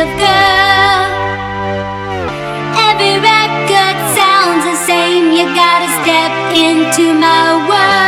of girl. Every record sounds the same. You gotta step into my world.